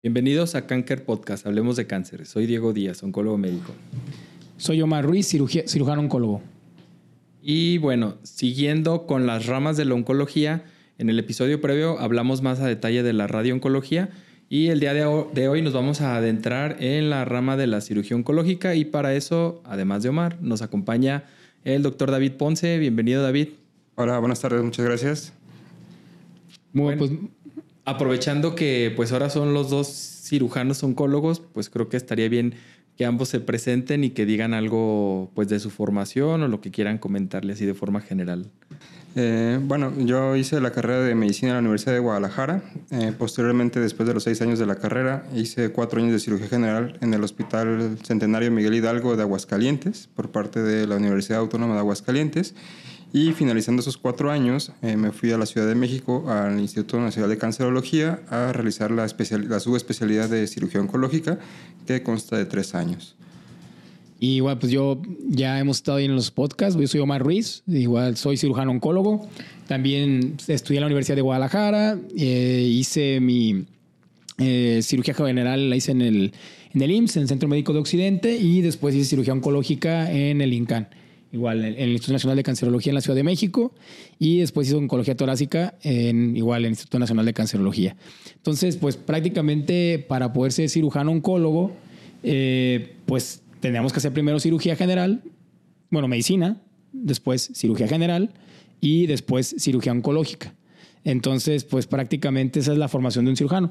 Bienvenidos a Cancer Podcast, hablemos de cáncer. Soy Diego Díaz, oncólogo médico. Soy Omar Ruiz, cirujano oncólogo. Y bueno, siguiendo con las ramas de la oncología, en el episodio previo hablamos más a detalle de la radiooncología y el día de hoy nos vamos a adentrar en la rama de la cirugía oncológica y para eso, además de Omar, nos acompaña el doctor David Ponce. Bienvenido David. Hola, buenas tardes, muchas gracias. Muy bueno, pues aprovechando que pues ahora son los dos cirujanos oncólogos, pues creo que estaría bien que ambos se presenten y que digan algo pues de su formación o lo que quieran comentarle así de forma general. Eh, bueno, yo hice la carrera de medicina en la Universidad de Guadalajara. Eh, posteriormente, después de los seis años de la carrera, hice cuatro años de cirugía general en el Hospital Centenario Miguel Hidalgo de Aguascalientes por parte de la Universidad Autónoma de Aguascalientes. Y finalizando esos cuatro años, eh, me fui a la Ciudad de México, al Instituto Nacional de Cancerología, a realizar la, la subespecialidad de cirugía oncológica, que consta de tres años. Y igual, pues yo ya hemos estado ahí en los podcasts. Yo soy Omar Ruiz, igual soy cirujano oncólogo. También estudié en la Universidad de Guadalajara. Eh, hice mi eh, cirugía general, la hice en el, en el IMSS, en el Centro Médico de Occidente, y después hice cirugía oncológica en el INCAN igual en el Instituto Nacional de Cancerología en la Ciudad de México y después hizo oncología torácica en igual en el Instituto Nacional de Cancerología. Entonces, pues prácticamente para poder ser cirujano oncólogo, eh, pues tendríamos que hacer primero cirugía general, bueno, medicina, después cirugía general y después cirugía oncológica. Entonces, pues prácticamente esa es la formación de un cirujano.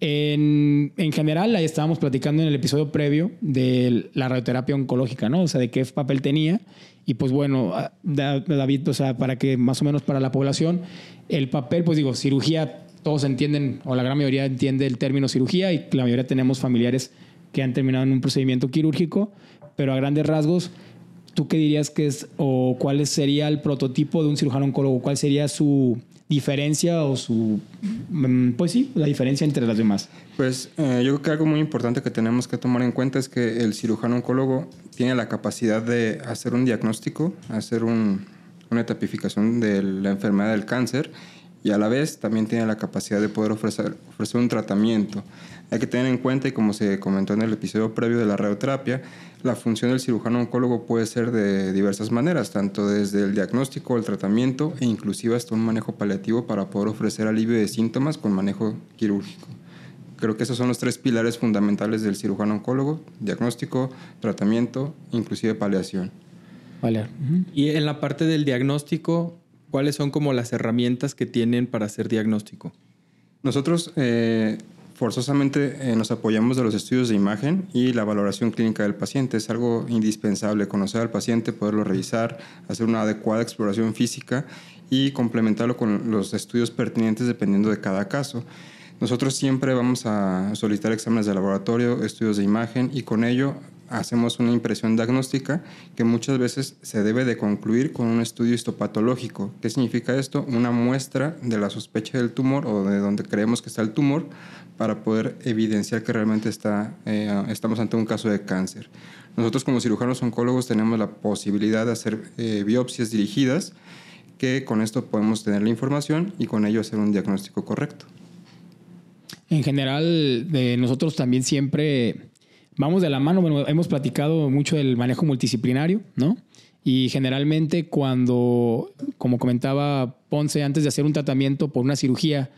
En, en, general, ahí estábamos platicando en el episodio previo de la radioterapia oncológica, ¿no? O sea, de qué papel tenía. Y pues bueno, ah, David, o sea, para que más o menos para la población, el papel, pues digo, cirugía, todos entienden, o la gran mayoría entiende el término cirugía y la mayoría tenemos familiares que han terminado en un procedimiento quirúrgico, pero a grandes rasgos, ¿tú qué dirías que es o cuál sería el prototipo de un cirujano oncólogo? ¿Cuál sería su diferencia o su, mm, pues sí, la diferencia entre las demás? Pues eh, yo creo que algo muy importante que tenemos que tomar en cuenta es que el cirujano oncólogo tiene la capacidad de hacer un diagnóstico, hacer una etapificación de la enfermedad del cáncer y a la vez también tiene la capacidad de poder ofrecer, ofrecer un tratamiento. Hay que tener en cuenta, y como se comentó en el episodio previo de la radioterapia, la función del cirujano oncólogo puede ser de diversas maneras, tanto desde el diagnóstico, el tratamiento e inclusive hasta un manejo paliativo para poder ofrecer alivio de síntomas con manejo quirúrgico. Creo que esos son los tres pilares fundamentales del cirujano oncólogo, diagnóstico, tratamiento, inclusive paliación. Vale. Y en la parte del diagnóstico, ¿cuáles son como las herramientas que tienen para hacer diagnóstico? Nosotros eh, forzosamente eh, nos apoyamos de los estudios de imagen y la valoración clínica del paciente. Es algo indispensable conocer al paciente, poderlo revisar, hacer una adecuada exploración física y complementarlo con los estudios pertinentes dependiendo de cada caso. Nosotros siempre vamos a solicitar exámenes de laboratorio, estudios de imagen y con ello hacemos una impresión diagnóstica que muchas veces se debe de concluir con un estudio histopatológico. ¿Qué significa esto? Una muestra de la sospecha del tumor o de donde creemos que está el tumor para poder evidenciar que realmente está, eh, estamos ante un caso de cáncer. Nosotros como cirujanos oncólogos tenemos la posibilidad de hacer eh, biopsias dirigidas que con esto podemos tener la información y con ello hacer un diagnóstico correcto. En general, nosotros también siempre vamos de la mano, hemos platicado mucho del manejo multidisciplinario, ¿no? Y generalmente cuando, como comentaba Ponce, antes de hacer un tratamiento por una cirugía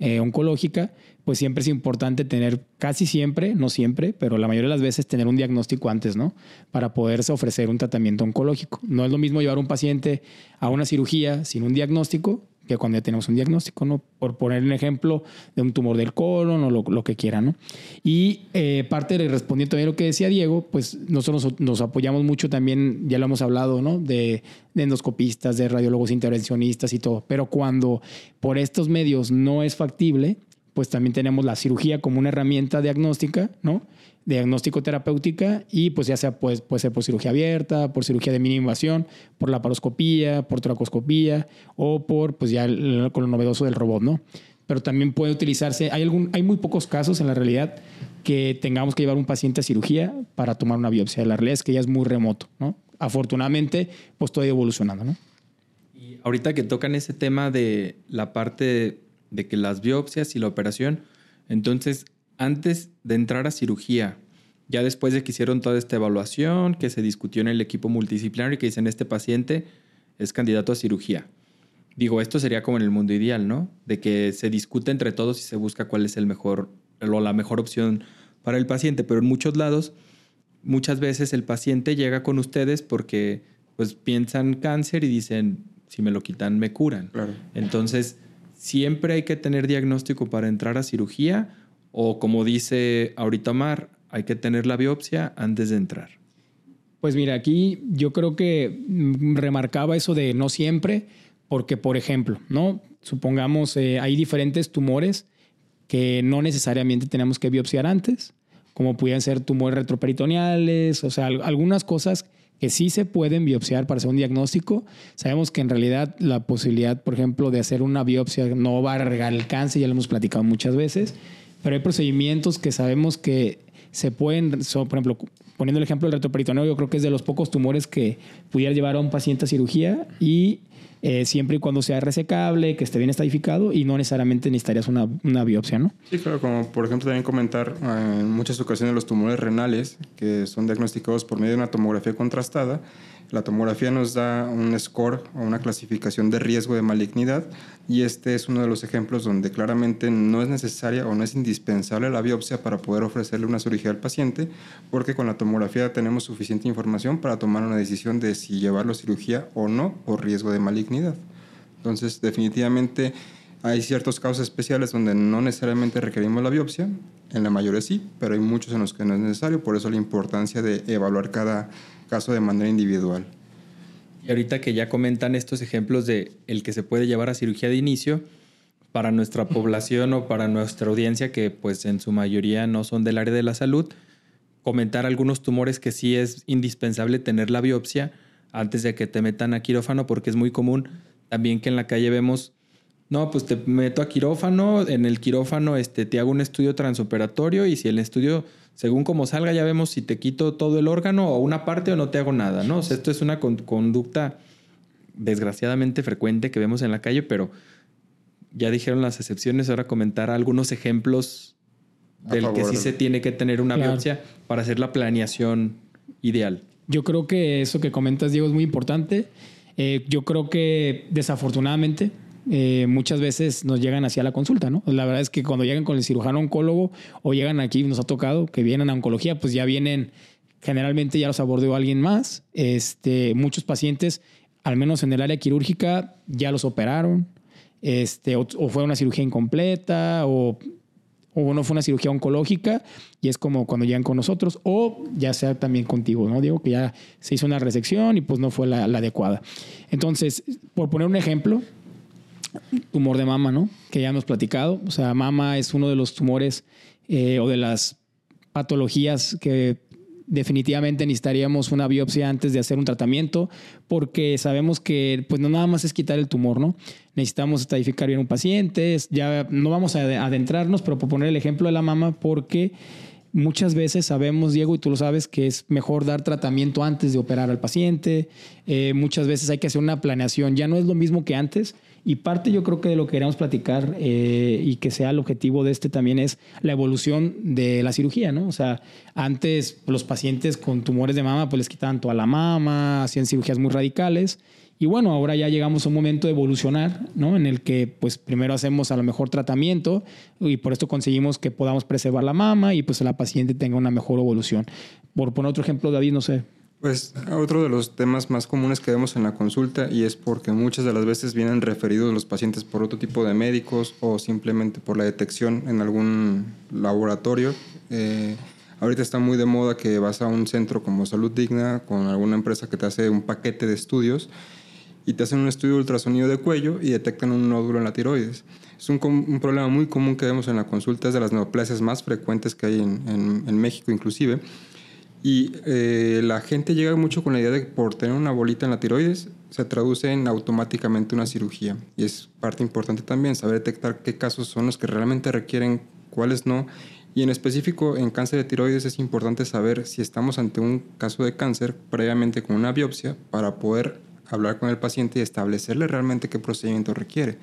eh, oncológica, pues siempre es importante tener, casi siempre, no siempre, pero la mayoría de las veces tener un diagnóstico antes, ¿no? Para poderse ofrecer un tratamiento oncológico. No es lo mismo llevar un paciente a una cirugía sin un diagnóstico que cuando ya tenemos un diagnóstico, ¿no? Por poner un ejemplo de un tumor del colon o lo, que quiera, ¿no? Y eh, parte de respondiendo también a lo que decía Diego, pues nosotros nos, apoyamos mucho también, ya lo hemos hablado, ¿no? De, de endoscopistas, de radiólogos intervencionistas y todo. Pero cuando por estos medios no es factible, pues también tenemos la cirugía como una herramienta diagnóstica, ¿no? Diagnóstico terapéutica y pues ya sea pues, puede ser por cirugía abierta, por cirugía de mínima invasión, por la paroscopía, por tracoscopía o por pues ya con lo novedoso del robot, ¿no? Pero también puede utilizarse, hay, algún, hay muy pocos casos en la realidad que tengamos que llevar un paciente a cirugía para tomar una biopsia. La realidad es que ya es muy remoto, ¿no? Afortunadamente, pues todo evolucionando, ¿no? Y ahorita que tocan ese tema de la parte de que las biopsias y la operación, entonces antes de entrar a cirugía, ya después de que hicieron toda esta evaluación, que se discutió en el equipo multidisciplinario y que dicen este paciente es candidato a cirugía. Digo, esto sería como en el mundo ideal, ¿no? De que se discute entre todos y se busca cuál es el mejor o la mejor opción para el paciente, pero en muchos lados muchas veces el paciente llega con ustedes porque pues piensan cáncer y dicen, si me lo quitan, me curan. Entonces, siempre hay que tener diagnóstico para entrar a cirugía o como dice ahorita Mar, hay que tener la biopsia antes de entrar. Pues mira, aquí yo creo que mm, remarcaba eso de no siempre, porque por ejemplo, ¿no? Supongamos eh, hay diferentes tumores que no necesariamente tenemos que biopsiar antes, como pueden ser tumores retroperitoneales, o sea, algunas cosas que sí se pueden biopsiar para hacer un diagnóstico. Sabemos que en realidad la posibilidad, por ejemplo, de hacer una biopsia no va a arreglar el cáncer, ya lo hemos platicado muchas veces, pero hay procedimientos que sabemos que se pueden, por ejemplo, poniendo el ejemplo del retroperitoneo, yo creo que es de los pocos tumores que pudiera llevar a un paciente a cirugía y eh, siempre y cuando sea resecable, que esté bien estadificado y no necesariamente necesitarías una, una, biopsia, ¿no? Sí, claro, como por ejemplo también comentar eh, en muchas ocasiones los tumores renales que son diagnosticados por medio de una tomografía contrastada la tomografía nos da un score o una clasificación de riesgo de malignidad y este es uno de los ejemplos donde claramente no es necesaria o no es indispensable la biopsia para poder ofrecerle una cirugía al paciente porque con la tomografía tenemos suficiente información para tomar una decisión de si llevarlo a cirugía o no por riesgo de malignidad. Entonces, definitivamente hay ciertos casos especiales donde no necesariamente requerimos la biopsia, en la mayoría sí, pero hay muchos en los que no es necesario, por eso la importancia de evaluar cada caso de manera individual. Y ahorita que ya comentan estos ejemplos de el que se puede llevar a cirugía de inicio, para nuestra población o para nuestra audiencia, que pues en su mayoría no son del área de la salud, comentar algunos tumores que sí es indispensable tener la biopsia antes de que te metan a quirófano, porque es muy común también que en la calle vemos, no, pues te meto a quirófano, en el quirófano este, te hago un estudio transoperatorio y si el estudio según como salga ya vemos si te quito todo el órgano o una parte o no te hago nada, ¿no? O sea, esto es una conducta desgraciadamente frecuente que vemos en la calle, pero ya dijeron las excepciones, ahora comentar algunos ejemplos del que sí se tiene que tener una biopsia para hacer la planeación ideal. Yo creo que eso que comentas, Diego, es muy importante. Eh, yo creo que desafortunadamente eh, muchas veces nos llegan hacia la consulta, ¿no? La verdad es que cuando llegan con el cirujano oncólogo o llegan aquí, nos ha tocado que vienen a oncología, pues ya vienen, generalmente ya los abordó alguien más. Este, muchos pacientes, al menos en el área quirúrgica, ya los operaron, este, o, fue una cirugía incompleta, o, o, no fue una cirugía oncológica, y es como cuando llegan con nosotros, o ya sea también contigo, ¿no? Digo que ya se hizo una resección y pues no fue la, la adecuada. Entonces, por poner un ejemplo, tumor de mama, ¿no? Que ya hemos platicado. O sea, mama es uno de los tumores eh, o de las patologías que definitivamente necesitaríamos una biopsia antes de hacer un tratamiento porque sabemos que pues no nada más es quitar el tumor, ¿no? Necesitamos estadificar bien un paciente, ya no vamos a adentrarnos, pero por poner el ejemplo de la mama porque muchas veces sabemos, Diego, y tú lo sabes, que es mejor dar tratamiento antes de operar al paciente. Eh, muchas veces hay que hacer una planeación. Ya no es lo mismo que antes. Y parte yo creo que de lo que queremos platicar eh, y que sea el objetivo de este también es la evolución de la cirugía, ¿no? O sea, antes los pacientes con tumores de mama pues les quitaban toda la mama, hacían cirugías muy radicales y bueno, ahora ya llegamos a un momento de evolucionar, ¿no? En el que pues primero hacemos a lo mejor tratamiento y por esto conseguimos que podamos preservar la mama y pues la paciente tenga una mejor evolución. Por poner otro ejemplo, David, no sé. Pues otro de los temas más comunes que vemos en la consulta y es porque muchas de las veces vienen referidos los pacientes por otro tipo de médicos o simplemente por la detección en algún laboratorio. Eh, ahorita está muy de moda que vas a un centro como Salud Digna con alguna empresa que te hace un paquete de estudios y te hacen un estudio de ultrasonido de cuello y detectan un nódulo en la tiroides. Es un, un problema muy común que vemos en la consulta, es de las neoplasias más frecuentes que hay en, en, en México inclusive. Y eh, la gente llega mucho con la idea de que por tener una bolita en la tiroides se traduce en automáticamente una cirugía. Y es parte importante también saber detectar qué casos son los que realmente requieren, cuáles no. Y en específico en cáncer de tiroides es importante saber si estamos ante un caso de cáncer previamente con una biopsia para poder hablar con el paciente y establecerle realmente qué procedimiento requiere.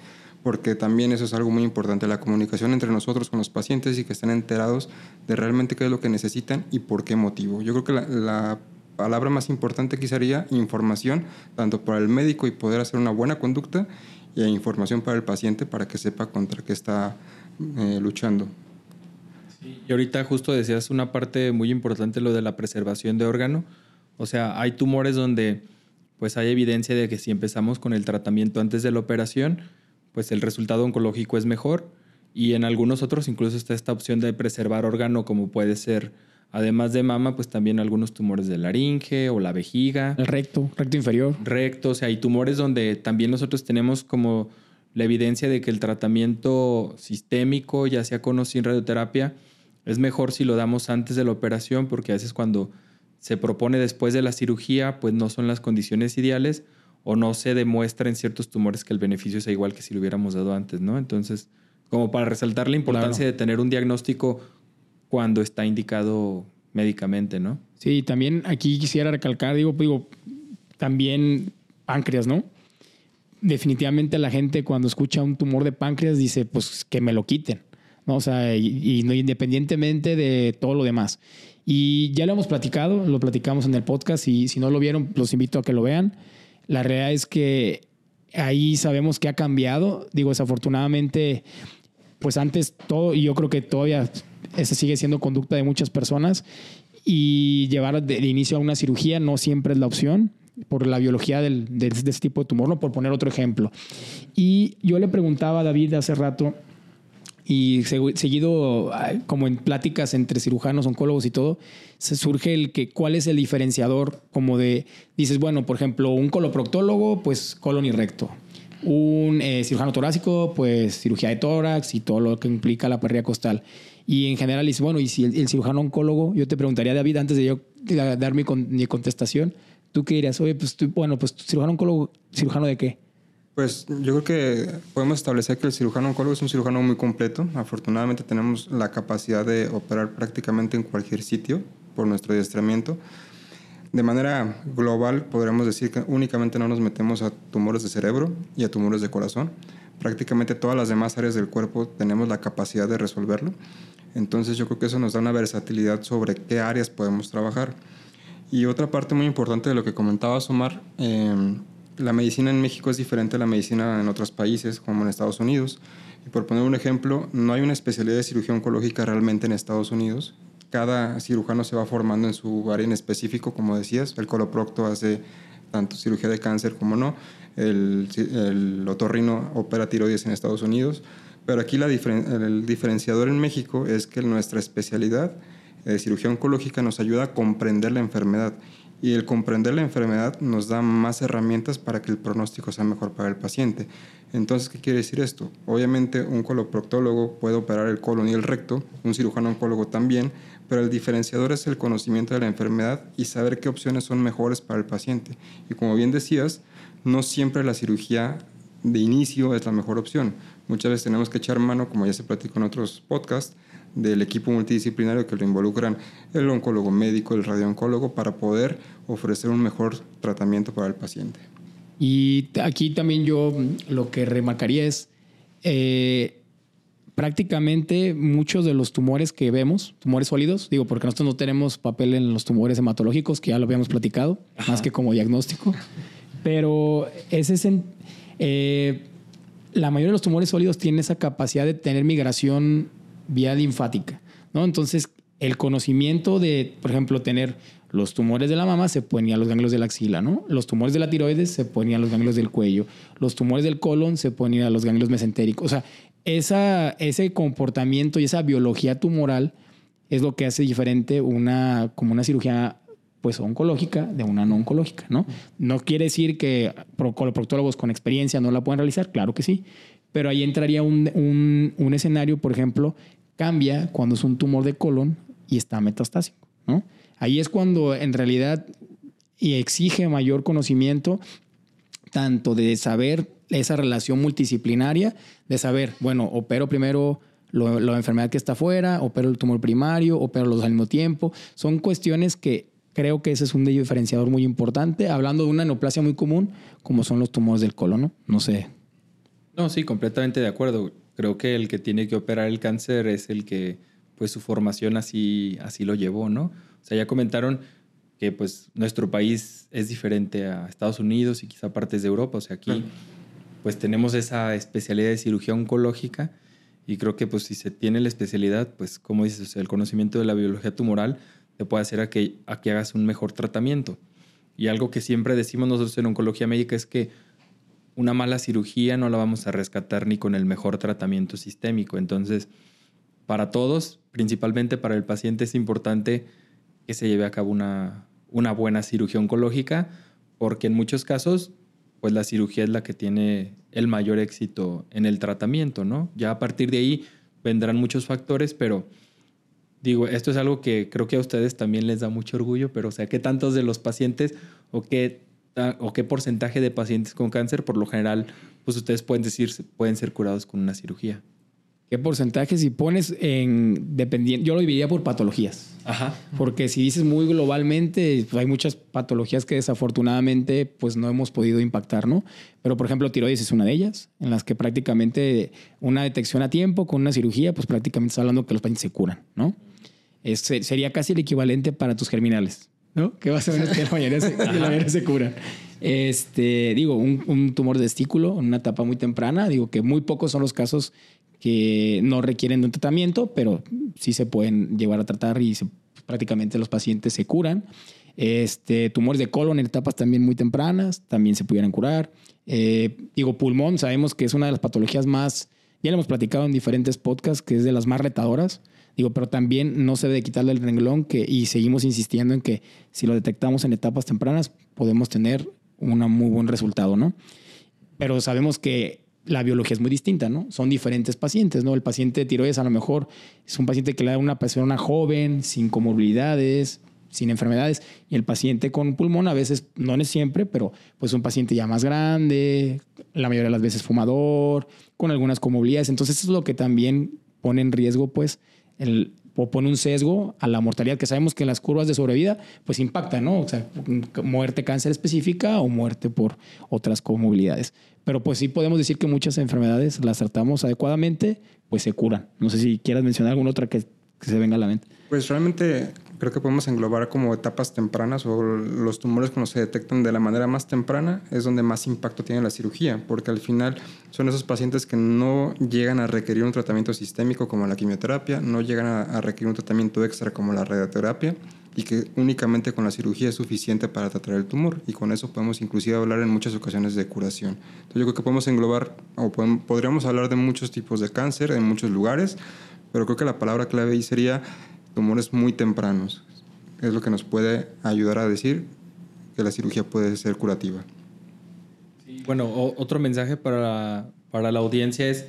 Porque también eso es algo muy importante, la comunicación entre nosotros con los pacientes y que estén enterados de realmente qué es lo que necesitan y por qué motivo. Yo creo que la, la palabra más importante aquí sería información, tanto para el médico y poder hacer una buena conducta, y información para el paciente para que sepa contra qué está eh, luchando. y ahorita justo decías una parte muy importante, lo de la preservación de órgano. O sea, hay tumores donde pues hay evidencia de que si empezamos con el tratamiento antes de la operación, pues el resultado oncológico es mejor. Y en algunos otros incluso está esta opción de preservar órgano como puede ser Además de mama, pues también algunos tumores de laringe o la vejiga. El recto, recto inferior. Recto, o sea, hay tumores donde también nosotros tenemos como la evidencia de que el tratamiento sistémico, ya sea con o sin radioterapia, es mejor si lo damos antes de la operación, porque a veces cuando se propone después de la cirugía, pues no son las condiciones ideales o no se demuestra en ciertos tumores que el beneficio sea igual que si lo hubiéramos dado antes, ¿no? Entonces, como para resaltar la importancia de tener un diagnóstico cuando está indicado médicamente, ¿no? Sí, también aquí quisiera recalcar, digo, digo, también páncreas, ¿no? Definitivamente la gente cuando escucha un tumor de páncreas dice, pues que me lo quiten, ¿no? O sea, y, no independientemente de todo lo demás. Y ya lo hemos platicado, lo platicamos en el podcast y si no lo vieron, los invito a que lo vean. La realidad es que ahí sabemos que ha cambiado. Digo, desafortunadamente, pues antes todo, y yo creo que todavía esa sigue siendo conducta de muchas personas y llevar de, inicio a una cirugía no siempre es la opción por la biología del, de, este tipo de tumor, no por poner otro ejemplo. Y yo le preguntaba a David hace rato, y seguido, como en pláticas entre cirujanos, oncólogos y todo, surge el que cuál es el diferenciador, como de, dices, bueno, por ejemplo, un coloproctólogo, pues colon y recto. Un eh, cirujano torácico, pues cirugía de tórax y todo lo que implica la parrilla costal. Y en general dice, bueno, y si el, cirujano oncólogo, yo te preguntaría, David, antes de yo dar mi, mi contestación, ¿tú qué dirías? Oye, pues tú, bueno, pues cirujano oncólogo, ¿cirujano de qué? Pues yo creo que podemos establecer que el cirujano oncólogo es un cirujano muy completo. Afortunadamente tenemos la capacidad de operar prácticamente en cualquier sitio por nuestro adiestramiento. De manera global, podríamos decir que únicamente no nos metemos a tumores de cerebro y a tumores de corazón. Prácticamente todas las demás áreas del cuerpo tenemos la capacidad de resolverlo. Entonces yo creo que eso nos da una versatilidad sobre qué áreas podemos trabajar. Y otra parte muy importante de lo que comentaba Omar, em, la medicina en México es diferente a la medicina en otros países, como en Estados Unidos. Y por poner un ejemplo, no hay una especialidad de cirugía oncológica realmente en Estados Unidos. Cada cirujano se va formando en su área en específico, como decías. El coloprocto hace tanto cirugía de cáncer como no. El, el otorrino opera tiroides en Estados Unidos. Pero aquí el diferenciador en México es que nuestra especialidad de cirugía oncológica nos ayuda a comprender la enfermedad y el comprender la enfermedad nos da más herramientas para que el pronóstico sea mejor para el paciente. Entonces, ¿qué quiere decir esto? Obviamente un coloproctólogo puede operar el colon y el recto, un cirujano oncólogo también, pero el diferenciador es el conocimiento de la enfermedad y saber qué opciones son mejores para el paciente. Y como bien decías, no siempre la cirugía de inicio es la mejor opción. Muchas veces tenemos que echar mano, como ya se platicó en otros podcasts, del equipo multidisciplinario que lo involucran el oncólogo médico, el radiooncólogo, para poder ofrecer un mejor tratamiento para el paciente. Y aquí también yo lo que remarcaría es, eh, prácticamente muchos de los tumores que vemos, tumores sólidos, digo, porque nosotros no tenemos papel en los tumores hematológicos, que ya lo habíamos platicado, más que como diagnóstico, pero ese es en, eh, la mayoría de los tumores sólidos tienen esa capacidad de tener migración vía linfática, ¿no? Entonces, el conocimiento de, por ejemplo, tener los tumores de la mama se pueden a los ganglios de la axila, ¿no? Los tumores de la tiroides se pueden a los ganglios del cuello. Los tumores del colon se pueden a los ganglios mesentéricos. O sea, esa, ese comportamiento y esa biología tumoral es lo que hace diferente una, como una cirugía pues oncológica de una no oncológica, ¿no? No quiere decir que coloproctólogos con experiencia no la puedan realizar, claro que sí, pero ahí entraría un, un, escenario, por ejemplo, cambia cuando es un tumor de colon y está metastásico, ¿no? Ahí es cuando en realidad exige mayor conocimiento tanto de saber esa relación multidisciplinaria, de saber, bueno, opero primero la enfermedad que está afuera, opero el tumor primario, opero los al mismo tiempo. Son cuestiones que Creo que ese es un diferenciador muy importante, hablando de una neoplasia muy común, como son los tumores del colon, ¿no? No sé. No, sí, completamente de acuerdo. Creo que el que tiene que operar el cáncer es el que, pues su formación así, así lo llevó, ¿no? O sea, ya comentaron que pues nuestro país es diferente a Estados Unidos y quizá partes de Europa. O sea, aquí pues tenemos esa especialidad de cirugía oncológica y creo que pues si se tiene la especialidad, pues como dices, el conocimiento de la biología tumoral te puede hacer a que, a que hagas un mejor tratamiento. Y algo que siempre decimos nosotros en oncología médica es que una mala cirugía no la vamos a rescatar ni con el mejor tratamiento sistémico. Entonces, para todos, principalmente para el paciente, es importante que se lleve a cabo una, una buena cirugía oncológica, porque en muchos casos, pues la cirugía es la que tiene el mayor éxito en el tratamiento, ¿no? Ya a partir de ahí vendrán muchos factores, pero digo, esto es algo que creo que a ustedes también les da mucho orgullo, pero o sea, ¿qué tantos de los pacientes o qué o qué porcentaje de pacientes con cáncer, por lo general, pues ustedes pueden decir, pueden ser curados con una cirugía. ¿Qué porcentaje? Si pones en dependiente, yo lo dividiría por patologías. Ajá. Porque si dices muy globalmente, pues hay muchas patologías que desafortunadamente pues no hemos podido impactar, ¿no? Pero por ejemplo, tiroides es una de ellas, en las que prácticamente una detección a tiempo con una cirugía, pues prácticamente está hablando que los pacientes se curan, ¿no? Es, sería casi el equivalente para tus germinales. ¿No? Que vas a ver que la mayoría se, la mayoría se curan. Este, digo, un, tumor de testículo en una etapa muy temprana, digo que muy pocos son los casos que no requieren de un tratamiento, pero sí se pueden llevar a tratar y prácticamente los pacientes se curan. Este, tumores de colon en etapas también muy tempranas, también se pudieran curar. Eh, digo, pulmón, sabemos que es una de las patologías más, ya lo hemos platicado en diferentes podcasts, que es de las más retadoras. Digo, pero también no se debe quitarle el renglón que, y seguimos insistiendo en que si lo detectamos en etapas tempranas, podemos tener un muy buen resultado, ¿no? Pero sabemos que la biología es muy distinta, ¿no? Son diferentes pacientes, ¿no? El paciente de tiroides a lo mejor es un paciente que le da una persona joven, sin comorbilidades, sin enfermedades, y el paciente con pulmón a veces, no es siempre, pero pues un paciente ya más grande, la mayoría de las veces fumador, con algunas comorbilidades. Entonces eso es lo que también pone en riesgo, pues, el, o pone un sesgo a la mortalidad, que sabemos que las curvas de sobrevida pues impactan, ¿no? O sea, muerte cáncer específica o muerte por otras comorbilidades. Pero pues sí podemos decir que muchas enfermedades las tratamos adecuadamente, pues se curan. No sé si quieras mencionar alguna otra que, que se venga a la mente. Pues realmente creo que podemos englobar como etapas tempranas o los tumores cuando se detectan de la manera más temprana es donde más impacto tiene la cirugía, porque al final son esos pacientes que no llegan a requerir un tratamiento sistémico como la quimioterapia, no llegan a, requerir un tratamiento extra como la radioterapia y que únicamente con la cirugía es suficiente para tratar el tumor y con eso podemos inclusive hablar en muchas ocasiones de curación. Entonces yo creo que podemos englobar o podríamos hablar de muchos tipos de cáncer en muchos lugares, pero creo que la palabra clave ahí sería tumores muy tempranos. Es lo que nos puede ayudar a decir que la cirugía puede ser curativa. bueno, otro mensaje para, para la audiencia es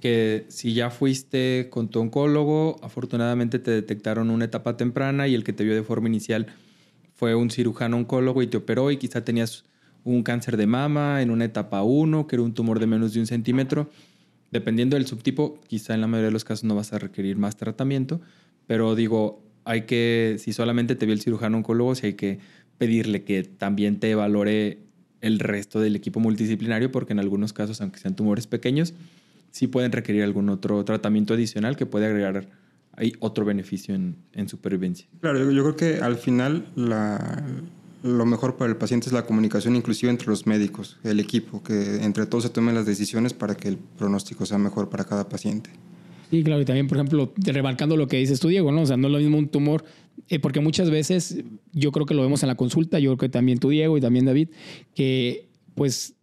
que si ya fuiste con tu oncólogo, afortunadamente te detectaron una etapa temprana y el que te vio de forma inicial fue un cirujano oncólogo y te operó y quizá tenías un cáncer de mama en una etapa 1, que era un tumor de menos de un centímetro. Dependiendo del subtipo, quizá en la mayoría de los casos no vas a requerir más tratamiento, pero digo, hay que, si solamente te vio el cirujano oncólogo, si hay que pedirle que también te valore el resto del equipo multidisciplinario, porque en algunos casos, aunque sean tumores pequeños, sí pueden requerir algún otro tratamiento adicional que puede agregar ahí otro beneficio en, en supervivencia. Claro, yo, creo que al final la, lo mejor para el paciente es la comunicación inclusive entre los médicos, el equipo, que entre todos se tomen las decisiones para que el pronóstico sea mejor para cada paciente. Sí, claro, y también, por ejemplo, remarcando lo que dices tú, Diego, ¿no? O sea, no es lo mismo un tumor, eh, porque muchas veces, yo creo que lo vemos en la consulta, yo creo que también tú, Diego, y también David, que pues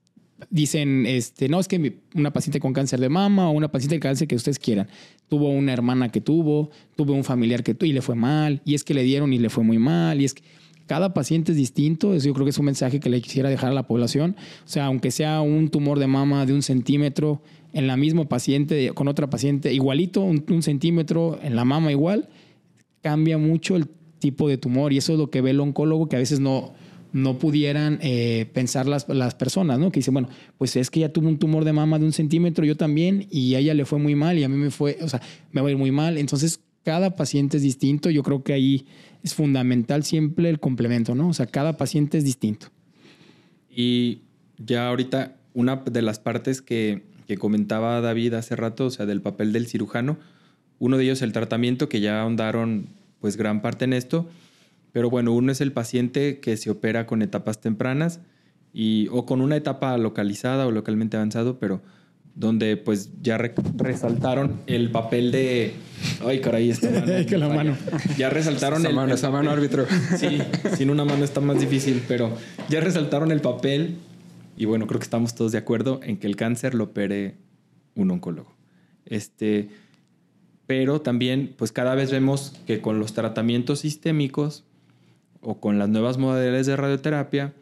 dicen, este, no, es que una paciente con cáncer de mama o una paciente con cáncer que ustedes quieran, tuvo una hermana que tuvo, tuvo un familiar que tuvo y le fue mal, y es que le dieron y le fue muy mal, y es que cada paciente es distinto, eso yo creo que es un mensaje que le quisiera dejar a la población, o sea, aunque sea un tumor de mama de un centímetro, en la misma paciente, con otra paciente, igualito, un, centímetro, en la mama igual, cambia mucho el tipo de tumor y eso es lo que ve el oncólogo que a veces no, no pudieran eh, pensar las, las, personas, ¿no? Que dicen, bueno, pues es que ella tuvo un tumor de mama de un centímetro, yo también, y a ella le fue muy mal y a mí me fue, o sea, me va a ir muy mal. Entonces, cada paciente es distinto. Yo creo que ahí es fundamental siempre el complemento, ¿no? O sea, cada paciente es distinto. Y ya ahorita, una de las partes que que comentaba David hace rato, o sea, del papel del cirujano. Uno de ellos el tratamiento, que ya ahondaron pues gran parte en esto. Pero bueno, uno es el paciente que se opera con etapas tempranas y, o con una etapa localizada o localmente avanzado, pero donde pues ya resaltaron el papel de... Ay, caray, esta mano. que la mano. Ya resaltaron esa el... Mano, esa mano árbitro. Sí, sin una mano está más difícil, pero ya resaltaron el papel y bueno, creo que estamos todos de acuerdo en que el cáncer lo opere un oncólogo. Este, pero también pues cada vez vemos que con los tratamientos sistémicos o con las nuevas modalidades de radioterapia,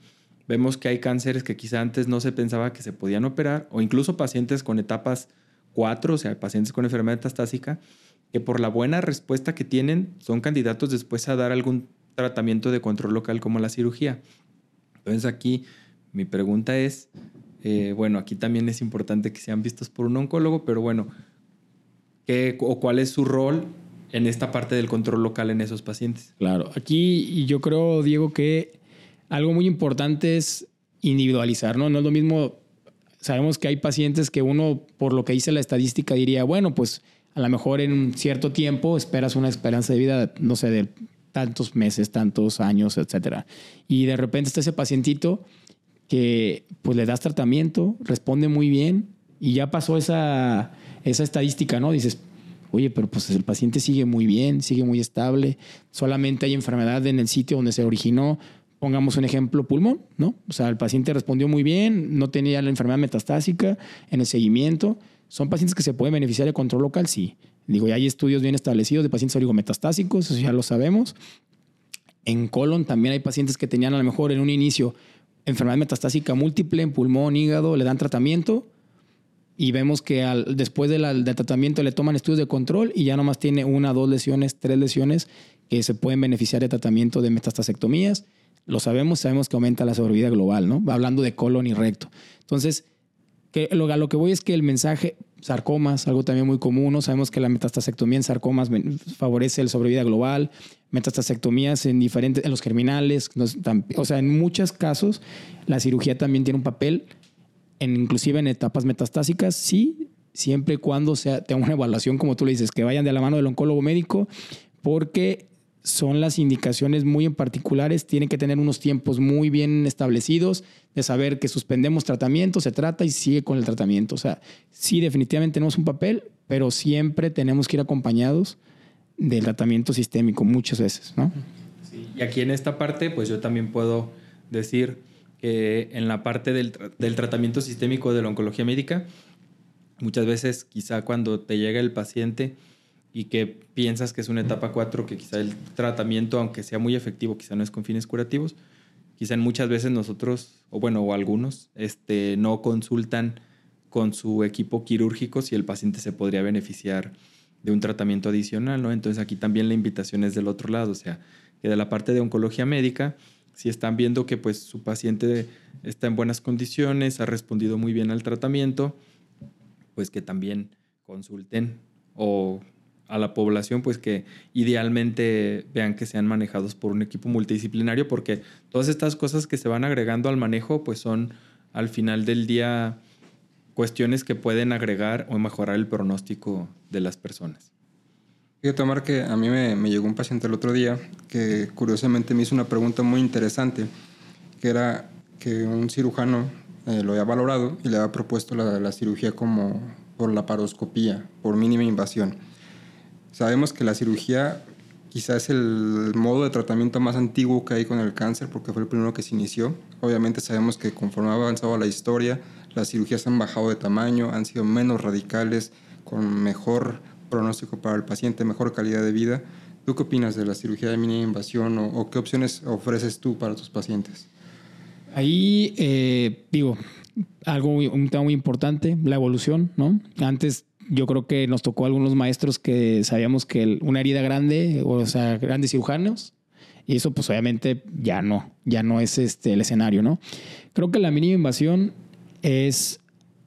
Vemos que hay cánceres que quizá antes no se pensaba que se podían operar, o incluso pacientes con etapas 4, o sea, pacientes con enfermedad metastásica, que por la buena respuesta que tienen son candidatos después a dar algún tratamiento de control local como la cirugía. Entonces aquí mi pregunta es, eh, bueno, aquí también es importante que sean vistos por un oncólogo, pero bueno, ¿qué o cuál es su rol en esta parte del control local en esos pacientes? Claro, aquí yo creo, Diego, que algo muy importante es individualizar, ¿no? No es lo mismo, sabemos que hay pacientes que uno, por lo que dice la estadística, diría, bueno, pues a lo mejor en cierto tiempo esperas una esperanza de vida, no sé, de tantos meses, tantos años, etcétera. Y de repente está ese pacientito que pues le das tratamiento, responde muy bien y ya pasó esa, esa estadística, ¿no? Dices, oye, pero pues el paciente sigue muy bien, sigue muy estable, solamente hay enfermedad en el sitio donde se originó, Pongamos un ejemplo, pulmón, ¿no? O sea, el paciente respondió muy bien, no tenía la enfermedad metastásica en el seguimiento. ¿Son pacientes que se pueden beneficiar de control local? Sí. Digo, ya hay estudios bien establecidos de pacientes oligometastásicos, eso ya lo sabemos. En colon también hay pacientes que tenían a lo mejor en un inicio enfermedad metastásica múltiple en pulmón, hígado, le dan tratamiento y vemos que al, después del tratamiento le toman estudios de control y ya nomás tiene una, dos lesiones, tres lesiones que se pueden beneficiar de tratamiento de metastasectomías lo sabemos, sabemos que aumenta la sobrevida global, ¿no? Hablando de colon y recto. Entonces, lo, a lo que voy es que el mensaje, sarcomas, algo también muy común, ¿no? Sabemos que la metastasectomía en sarcomas favorece la sobrevida global, metastasectomías en diferentes, en los germinales, o sea, en muchos casos la cirugía también tiene un papel, en, inclusive en etapas metastásicas, sí, siempre y cuando sea, tenga una evaluación, como tú le dices, que vayan de la mano del oncólogo médico, porque son las indicaciones muy en particulares, tienen que tener unos tiempos muy bien establecidos de saber que suspendemos tratamiento, se trata y sigue con el tratamiento. O sea, sí, definitivamente tenemos un papel, pero siempre tenemos que ir acompañados del tratamiento sistémico muchas veces, ¿no? Y aquí en esta parte, pues yo también puedo decir que en la parte del, del tratamiento sistémico de la oncología médica, muchas veces quizá cuando te llega el paciente, y que piensas que es una etapa 4, que quizá el tratamiento, aunque sea muy efectivo, quizá no es con fines curativos, quizá muchas veces nosotros, o bueno, o algunos, este, no consultan con su equipo quirúrgico si el paciente se podría beneficiar de un tratamiento adicional, ¿no? Entonces aquí también la invitación es del otro lado, o sea, que de la parte de oncología médica, si están viendo que pues su paciente está en buenas condiciones, ha respondido muy bien al tratamiento, pues que también consulten o a la población, pues que idealmente vean que sean manejados por un equipo multidisciplinario, porque todas estas cosas que se van agregando al manejo, pues son al final del día cuestiones que pueden agregar o mejorar el pronóstico de las personas. Fíjate, tomar que a mí me, llegó un paciente el otro día que curiosamente me hizo una pregunta muy interesante, que era que un cirujano eh, lo había valorado y le había propuesto la, la cirugía como por la paroscopía, por mínima invasión. Sabemos que la cirugía quizás es el modo de tratamiento más antiguo que hay con el cáncer porque fue el primero que se inició. Obviamente sabemos que conforme ha avanzado la historia, las cirugías han bajado de tamaño, han sido menos radicales, con mejor pronóstico para el paciente, mejor calidad de vida. ¿Tú qué opinas de la cirugía de mínima invasión o, qué opciones ofreces tú para tus pacientes? Ahí, eh, digo, algo, un tema muy importante, la evolución, ¿no? Antes yo creo que nos tocó a algunos maestros que sabíamos que una herida grande, o sea, grandes cirujanos, y eso pues obviamente ya no, ya no es este, el escenario, ¿no? Creo que la mínima invasión es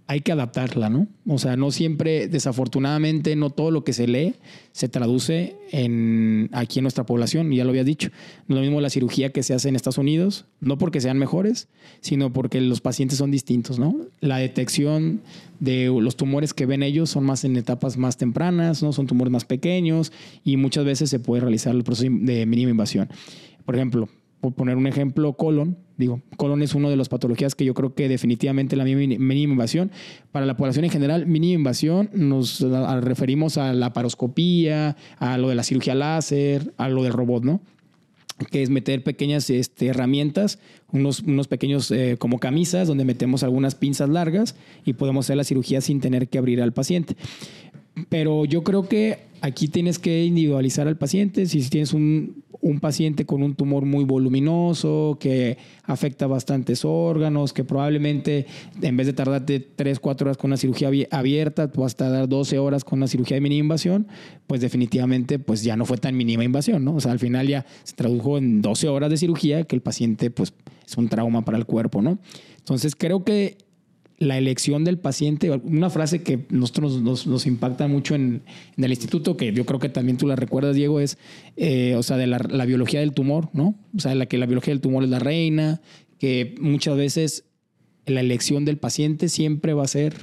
hay que adaptarla, ¿no? O sea, no siempre, desafortunadamente, no todo lo que se lee se traduce en, aquí en nuestra población, ya lo había dicho. No es lo mismo la cirugía que se hace en Estados Unidos, no porque sean mejores, sino porque los pacientes son distintos, ¿no? La detección de los tumores que ven ellos son más en etapas más tempranas, ¿no? Son tumores más pequeños y muchas veces se puede realizar el proceso de mínima invasión. Por ejemplo, por poner un ejemplo, colon. Digo, colon es una de las patologías que yo creo que definitivamente la mínima invasión. Para la población en general, mínima invasión nos referimos a la paroscopía, a lo de la cirugía láser, a lo del robot, ¿no? que es meter pequeñas este, herramientas, unos, unos pequeños eh, como camisas, donde metemos algunas pinzas largas y podemos hacer la cirugía sin tener que abrir al paciente. Pero yo creo que aquí tienes que individualizar al paciente. Si tienes un, un, paciente con un tumor muy voluminoso, que afecta bastantes órganos, que probablemente en vez de tardarte 3, 4 horas con una cirugía abierta, tú vas a tardar 12 horas con una cirugía de mínima invasión, pues definitivamente pues ya no fue tan mínima invasión, ¿no? O sea, al final ya se tradujo en 12 horas de cirugía que el paciente pues es un trauma para el cuerpo, ¿no? Entonces creo que la elección del paciente, una frase que nosotros nos, impacta mucho en, el instituto, que yo creo que también tú la recuerdas, Diego, es, eh, o sea, de la, biología del tumor, ¿no? O sea, la que la biología del tumor es la reina, que muchas veces la elección del paciente siempre va a ser,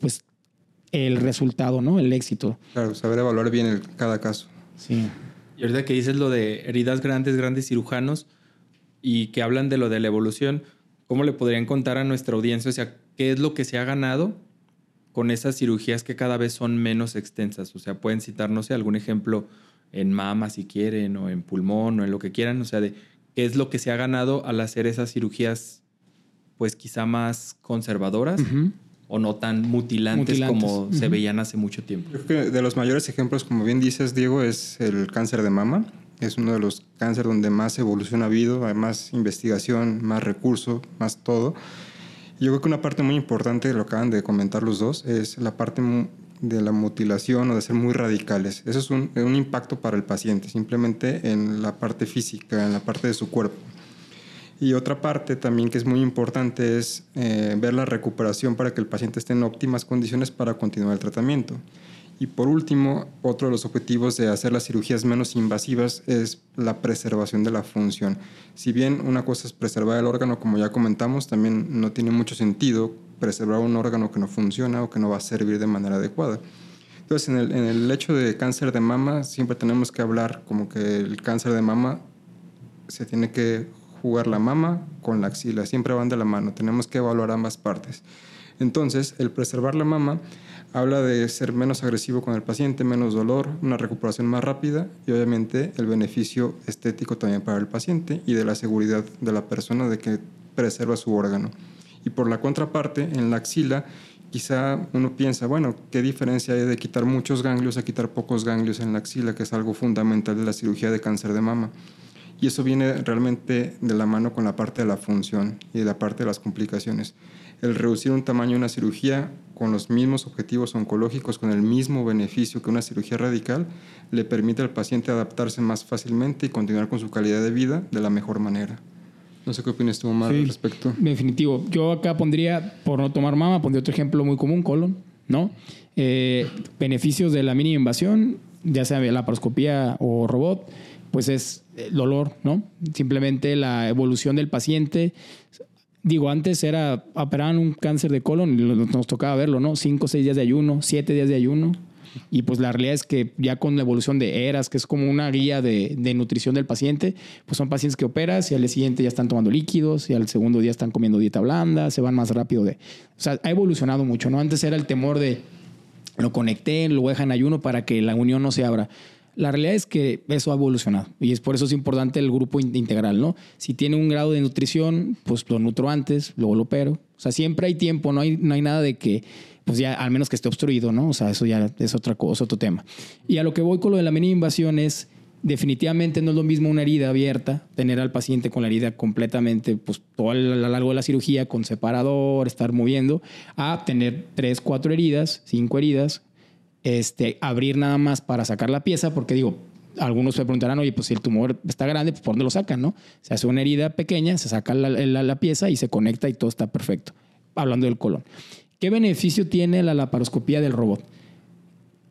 pues, el resultado, ¿no? El éxito. Claro, saber evaluar bien cada caso. Sí. Y ahorita que dices lo de heridas grandes, grandes cirujanos, y que hablan de lo de la evolución, ¿Cómo le podrían contar a nuestra audiencia, o sea, qué es lo que se ha ganado con esas cirugías que cada vez son menos extensas? O sea, pueden citar, no sé, algún ejemplo en mama si quieren, o en pulmón, o en lo que quieran, o sea, de qué es lo que se ha ganado al hacer esas cirugías, pues quizá más conservadoras. O no tan mutilantes, como se veían hace mucho tiempo. Yo creo que de los mayores ejemplos, como bien dices, Diego, es el cáncer de mama es uno de los cánceres donde más evolución ha habido, hay más investigación, más recursos, más todo. Yo creo que una parte muy importante, lo acaban de comentar los dos, es la parte de la mutilación o de ser muy radicales. Eso es un, impacto para el paciente, simplemente en la parte física, en la parte de su cuerpo. Y otra parte también que es muy importante es eh, ver la recuperación para que el paciente esté en óptimas condiciones para continuar el tratamiento. Y por último, otro de los objetivos de hacer las cirugías menos invasivas es la preservación de la función. Si bien una cosa es preservar el órgano, como ya comentamos, también no tiene mucho sentido preservar un órgano que no funciona o que no va a servir de manera adecuada. Entonces, en el, en el hecho de cáncer de mama, siempre tenemos que hablar como que el cáncer de mama se tiene que jugar la mama con la axila, siempre van de la mano, tenemos que evaluar ambas partes. Entonces, el preservar la mama habla de ser menos agresivo con el paciente, menos dolor, una recuperación más rápida y obviamente el beneficio estético también para el paciente y de la seguridad de la persona de que preserva su órgano. Y por la contraparte, en la axila, quizá uno piensa, bueno, ¿qué diferencia hay de quitar muchos ganglios a quitar pocos ganglios en la axila, que es algo fundamental de la cirugía de cáncer de mama? Y eso viene realmente de la mano con la parte de la función y de la parte de las complicaciones el reducir un tamaño de una cirugía con los mismos objetivos oncológicos, con el mismo beneficio que una cirugía radical, le permite al paciente adaptarse más fácilmente y continuar con su calidad de vida de la mejor manera. No sé qué opinas tú, Omar, al respecto. Definitivo. Yo acá pondría, por no tomar mama, pondría otro ejemplo muy común, colon, ¿no? Eh, beneficios de la mínima invasión, ya sea la paroscopía o robot, pues es el dolor, ¿no? Simplemente la evolución del paciente digo, antes era, operaban un cáncer de colon y nos tocaba verlo, ¿no? Cinco seis días de ayuno, siete días de ayuno. Y pues la realidad es que ya con la evolución de ERAS, que es como una guía de, nutrición del paciente, pues son pacientes que operas y al día siguiente ya están tomando líquidos y al segundo día están comiendo dieta blanda, se van más rápido de... O sea, ha evolucionado mucho, ¿no? Antes era el temor de lo conecté, lo dejar en ayuno para que la unión no se abra. La realidad es que eso ha evolucionado y es por eso es importante el grupo integral, ¿no? Si tiene un grado de nutrición, pues lo nutro antes, luego lo opero. O sea, siempre hay tiempo, no hay, no hay nada de que, pues ya, al menos que esté obstruido, ¿no? O sea, eso ya es otra cosa, otro tema. Y a lo que voy con lo de la mínima invasión es, definitivamente no es lo mismo una herida abierta, tener al paciente con la herida completamente, pues todo a lo largo de la cirugía, con separador, estar moviendo, a tener tres, cuatro heridas, cinco heridas, este, abrir nada más para sacar la pieza, porque digo, algunos se preguntarán, oye, pues si el tumor está grande, pues ¿por dónde lo sacan, no? Se hace una herida pequeña, se saca la, pieza y se conecta y todo está perfecto. Hablando del colon. ¿Qué beneficio tiene la laparoscopía del robot?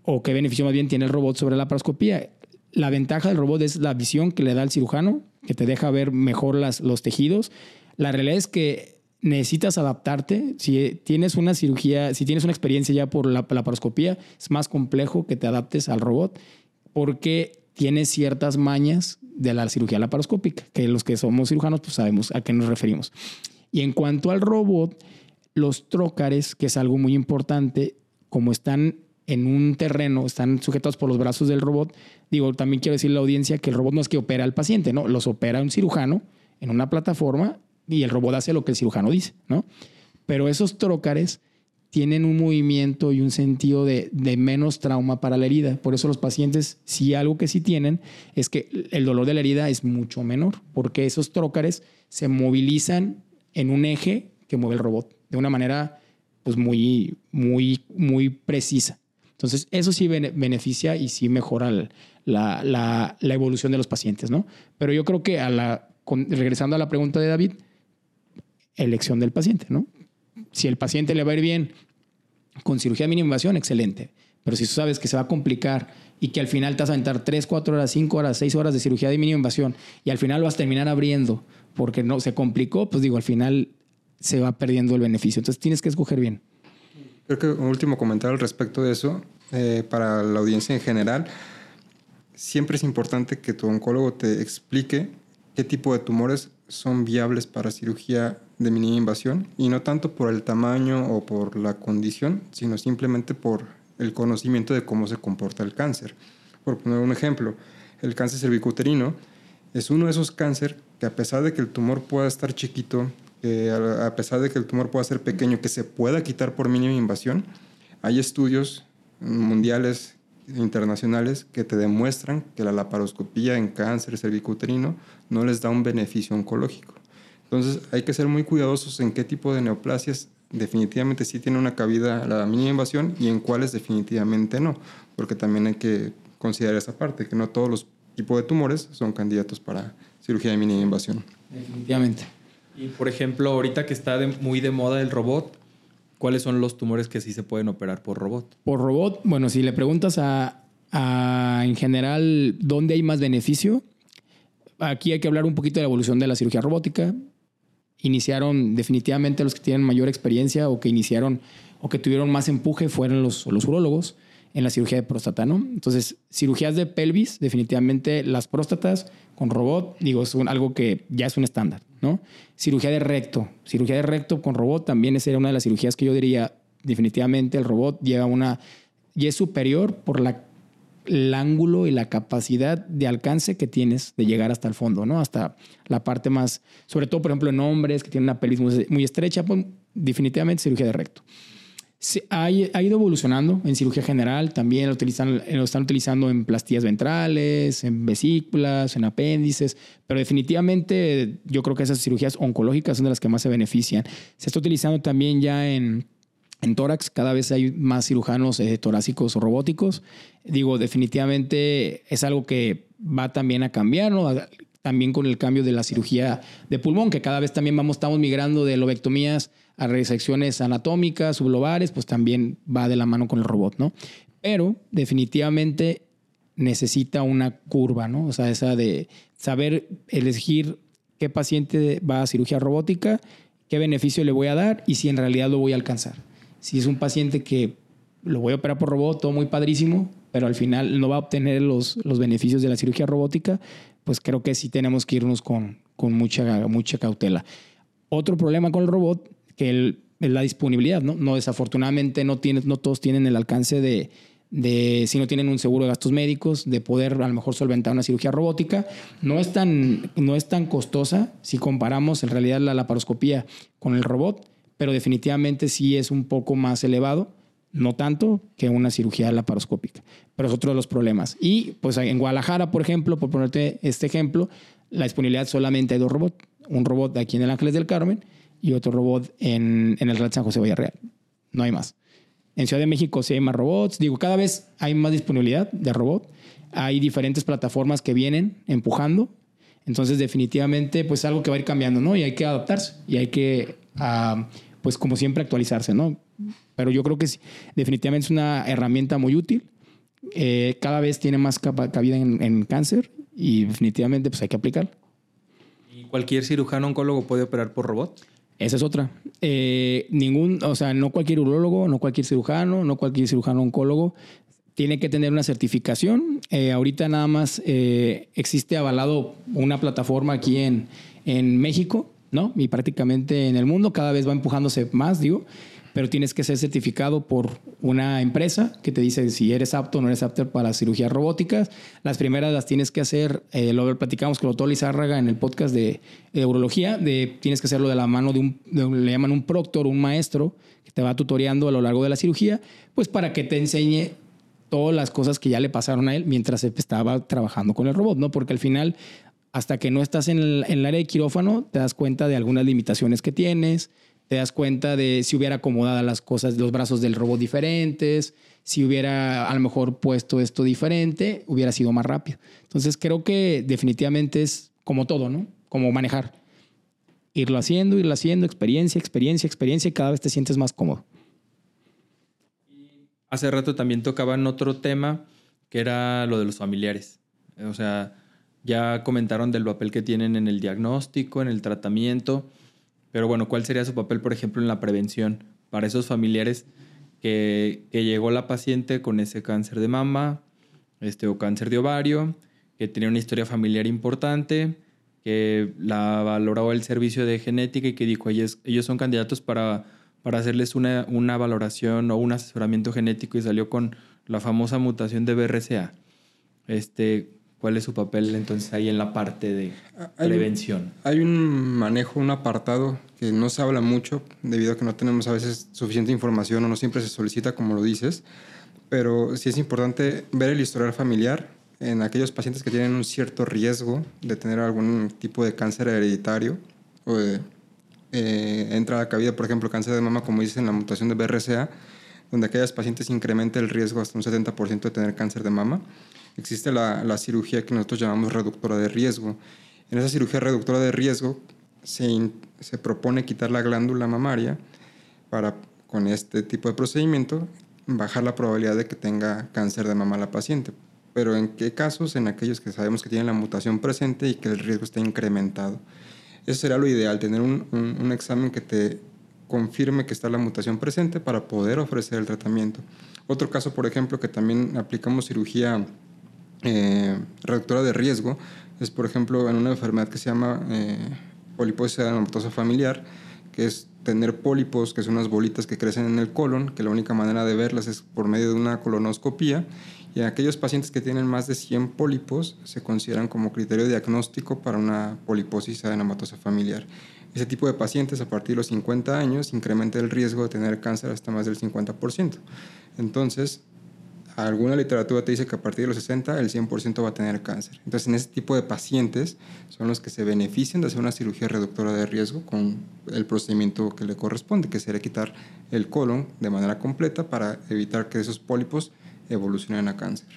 ¿O qué beneficio más bien tiene el robot sobre la laparoscopía? La ventaja del robot es la visión que le da al cirujano, que te deja ver mejor las, los tejidos. La realidad es que necesitas adaptarte. Si tienes una cirugía, si tienes una experiencia ya por la laparoscopía, es más complejo que te adaptes al robot porque tiene ciertas mañas de la cirugía laparoscópica, que los que somos cirujanos pues sabemos a qué nos referimos. Y en cuanto al robot, los trócares, que es algo muy importante, como están en un terreno, están sujetados por los brazos del robot, digo, también quiero decirle a la audiencia que el robot no es que opera al paciente, ¿no? Los opera un cirujano en una plataforma y el robot hace lo que el cirujano dice, ¿no? Pero esos trócares tienen un movimiento y un sentido de, menos trauma para la herida. Por eso los pacientes, si algo que sí tienen, es que el dolor de la herida es mucho menor, porque esos trócares se movilizan en un eje que mueve el robot de una manera pues muy, muy, muy precisa. Entonces, eso sí beneficia y sí mejora la, la, la, evolución de los pacientes, ¿no? Pero yo creo que a la, regresando a la pregunta de David, elección del paciente, ¿no? Si el paciente le va a ir bien con cirugía de mínima invasión, excelente. Pero si tú sabes que se va a complicar y que al final te vas a aventar 3, 4 horas, 5 horas, 6 horas de cirugía de mínima invasión y al final vas a terminar abriendo porque no se complicó, pues digo, al final se va perdiendo el beneficio. Entonces tienes que escoger bien. Creo que un último comentario al respecto de eso, eh, para la audiencia en general, siempre es importante que tu oncólogo te explique qué tipo de tumores son viables para cirugía de mínima invasión y no tanto por el tamaño o por la condición, sino simplemente por el conocimiento de cómo se comporta el cáncer. Por poner un ejemplo, el cáncer cervicuterino es uno de esos cáncer que a pesar de que el tumor pueda estar chiquito, a pesar de que el tumor pueda ser pequeño, que se pueda quitar por mínima invasión, hay estudios mundiales internacionales que te demuestran que la laparoscopía en cáncer cervicuterino no les da un beneficio oncológico. Entonces hay que ser muy cuidadosos en qué tipo de neoplasias definitivamente sí tiene una cabida la mínima invasión y en cuáles definitivamente no, porque también hay que considerar esa parte, que no todos los tipos de tumores son candidatos para cirugía de mínima invasión. Definitivamente. Y por ejemplo, ahorita que está muy de moda el robot, ¿cuáles son los tumores que sí se pueden operar por robot? Por robot, bueno, si le preguntas a, a en general dónde hay más beneficio, aquí hay que hablar un poquito de la evolución de la cirugía robótica iniciaron definitivamente los que tienen mayor experiencia o que iniciaron o que tuvieron más empuje fueron los, los urólogos en la cirugía de próstata, ¿no? Entonces, cirugías de pelvis, definitivamente las próstatas con robot, digo, es algo que ya es un estándar, Cirugía de recto, cirugía de recto con robot también sería una de las cirugías que yo diría, definitivamente el robot lleva una, y es superior por la el ángulo y la capacidad de alcance que tienes de llegar hasta el fondo, ¿no? Hasta la parte más, sobre todo, por ejemplo, en hombres que tienen una pelvis muy, estrecha, pues, definitivamente cirugía de recto. Ha, ha, ido evolucionando en cirugía general, también lo, están utilizando en plastillas ventrales, en vesículas, en apéndices, pero definitivamente yo creo que esas cirugías oncológicas son de las que más se benefician. Se está utilizando también ya en en tórax cada vez hay más cirujanos eh, torácicos o robóticos. Digo, definitivamente es algo que va también a cambiar, ¿no? También con el cambio de la cirugía de pulmón, que cada vez también vamos, estamos migrando de lobectomías a resecciones anatómicas, sublobares, pues también va de la mano con el robot, ¿no? Pero definitivamente necesita una curva, ¿no? O sea, esa de saber elegir qué paciente va a cirugía robótica, qué beneficio le voy a dar y si en realidad lo voy a alcanzar. Si es un paciente que lo voy a operar por robot, todo muy padrísimo, pero al final no va a obtener los, los beneficios de la cirugía robótica, pues creo que sí tenemos que irnos con, con mucha, mucha cautela. Otro problema con el robot, que es la disponibilidad, ¿no? Desafortunadamente no, todos tienen el alcance de, de, si no tienen un seguro de gastos médicos, de poder a lo mejor solventar una cirugía robótica. No es tan, no es tan costosa si comparamos en realidad la laparoscopía con el robot pero definitivamente sí es un poco más elevado, no tanto que una cirugía laparoscópica, pero es otro de los problemas. Y pues en Guadalajara, por ejemplo, por ponerte este ejemplo, la disponibilidad solamente hay dos robots, un robot aquí en el Ángeles del Carmen y otro robot en, en el Real San José Villarreal. No hay más. En Ciudad de México sí hay más robots. Digo, cada vez hay más disponibilidad de robot. Hay diferentes plataformas que vienen empujando. Entonces, definitivamente, pues algo que va a ir cambiando, ¿no? Y hay que adaptarse y hay que pues como siempre actualizarse, ¿no? Pero yo creo que sí, definitivamente es una herramienta muy útil. Eh, cada vez tiene más cabida en, en, cáncer y definitivamente pues hay que aplicar. ¿Y cualquier cirujano oncólogo puede operar por robot? Esa es otra. Eh, ningún, o sea, no cualquier urologo, no cualquier cirujano, no cualquier cirujano oncólogo tiene que tener una certificación. Eh, ahorita nada más eh, existe avalado una plataforma aquí en, en México, ¿no? Y prácticamente en el mundo cada vez va empujándose más, digo, pero tienes que ser certificado por una empresa que te dice si eres apto o no eres apto para cirugías robóticas. Las primeras las tienes que hacer, eh, lo platicamos con doctor Lizárraga en el podcast de, urología, de tienes que hacerlo de la mano de un, le llaman un proctor, un maestro, que te va tutoreando a lo largo de la cirugía, pues para que te enseñe todas las cosas que ya le pasaron a él mientras estaba trabajando con el robot, ¿no? Porque al final, hasta que no estás en el, en el área de quirófano, te das cuenta de algunas limitaciones que tienes, te das cuenta de si hubiera acomodado las cosas, los brazos del robot diferentes, si hubiera a lo mejor puesto esto diferente, hubiera sido más rápido. Entonces creo que definitivamente es como todo, ¿no? Como manejar. Irlo haciendo, irlo haciendo, experiencia, experiencia, experiencia y cada vez te sientes más cómodo. Hace rato también tocaban otro tema que era lo de los familiares. O sea, ya comentaron del papel que tienen en el diagnóstico, en el tratamiento pero bueno, ¿cuál sería su papel, por ejemplo, en la prevención para esos familiares que, llegó la paciente con ese cáncer de mama este, o cáncer de ovario, que tenía una historia familiar importante, que la valoró el servicio de genética y que dijo, ellos, ellos son candidatos para, para hacerles una, una valoración o un asesoramiento genético y salió con la famosa mutación de BRCA. Este, ¿Cuál es su papel entonces ahí en la parte de prevención? Hay un manejo, un apartado que no se habla mucho debido a que no tenemos a veces suficiente información o no siempre se solicita como lo dices, pero sí es importante ver el historial familiar en aquellos pacientes que tienen un cierto riesgo de tener algún tipo de cáncer hereditario o de, eh, entra a la cabida, por ejemplo, cáncer de mama, como dicen, la mutación de BRCA, donde aquellos pacientes incrementa el riesgo hasta un 70% de tener cáncer de mama existe la, cirugía que nosotros llamamos reductora de riesgo. En esa cirugía reductora de riesgo se, se propone quitar la glándula mamaria para, con este tipo de procedimiento, bajar la probabilidad de que tenga cáncer de mama la paciente. Pero en qué casos? En aquellos que sabemos que tienen la mutación presente y que el riesgo está incrementado. Eso sería lo ideal, tener un, un, un examen que te confirme que está la mutación presente para poder ofrecer el tratamiento. Otro caso, por ejemplo, que también aplicamos cirugía eh, reductora de riesgo es, por ejemplo, en una enfermedad que se llama eh, poliposis adenomatosa familiar, que es tener pólipos, que son unas bolitas que crecen en el colon, que la única manera de verlas es por medio de una colonoscopía. Y en aquellos pacientes que tienen más de 100 pólipos se consideran como criterio diagnóstico para una poliposis adenomatosa familiar. Ese tipo de pacientes a partir de los 50 años incrementa el riesgo de tener cáncer hasta más del 50%. Entonces, alguna literatura te dice que a partir de los 60 el 100% va a tener cáncer. Entonces, en ese tipo de pacientes son los que se benefician de hacer una cirugía reductora de riesgo con el procedimiento que le corresponde, que sería quitar el colon de manera completa para evitar que esos pólipos evolucionen a cáncer.